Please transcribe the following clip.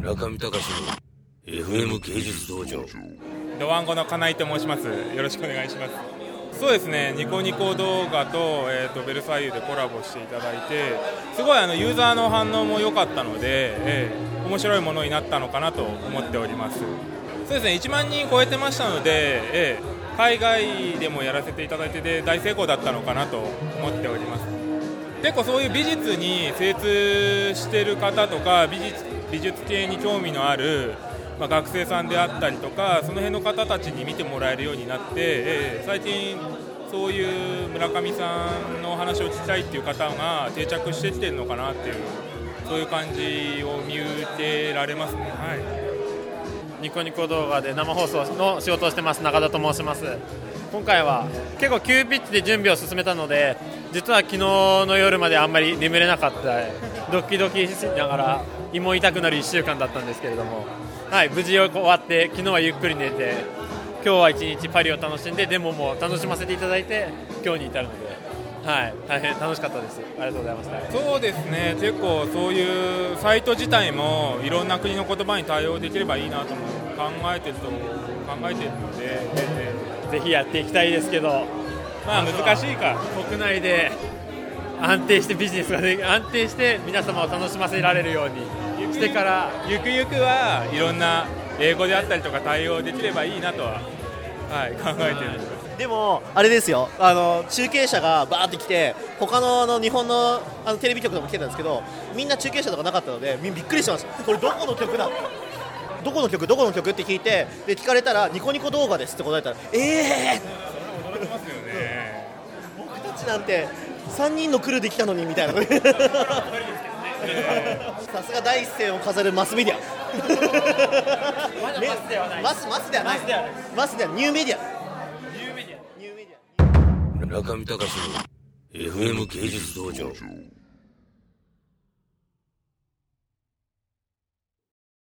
中見隆の FM 芸術道場。ドワンゴの金井と申します。よろしくお願いします。そうですね。ニコニコ動画と,、えーと、ベルサイユでコラボしていただいてすごいあのユーザーの反応も良かったので、えー、面白いものになったのかなと思っております。そうですね。1万人超えてましたので、えー、海外でもやらせていただいてで大成功だったのかなと思っております。結構そういう美術に精通してる方とか美術美術系に興味のあるまあ、学生さんであったりとかその辺の方たちに見てもらえるようになって、えー、最近そういう村上さんの話を聞きたいっていう方が定着してきてるのかなっていうそういう感じを見受けられますね。はいニコニコ動画で生放送の仕事をしてます中田と申します今回は結構急ピッチで準備を進めたので実は昨日の夜まであんまり眠れなかったドキドキしながら胃も痛くなる1週間だったんですけれどもはい、無事終わって昨日はゆっくり寝て今日は一日パリを楽しんでデモも楽しませていただいて今日に至るので、はい、大変楽しかったです。ありがとうございました。そうですね。結構そういうサイト自体もいろんな国の言葉に対応できればいいなとも考えてると考えてるので、ぜひやっていきたいですけど。まあ難しいか国内で安定してビジネスがで安定して皆様を楽しませられるようにしてからゆくゆくはいろんな英語であったりとか対応できればいいなとは、はい、考えてるでも、あれですよ。あの中継車がバーって来て他のあの日本のあのテレビ局でも来てたんですけどみんな中継車とかなかったのでびっくりしてますこれどこの曲だ？どこの曲？どこの曲？って聞いてで聞かれたらニコニコ動画ですって答えたらええー、驚きますよね。僕たちなんて3人のクルーで来たのにみたいな。さすが第一線を飾るマスメディア。マスではない。マスマスではない。マスではニューメディア中見隆の FM 芸術道場。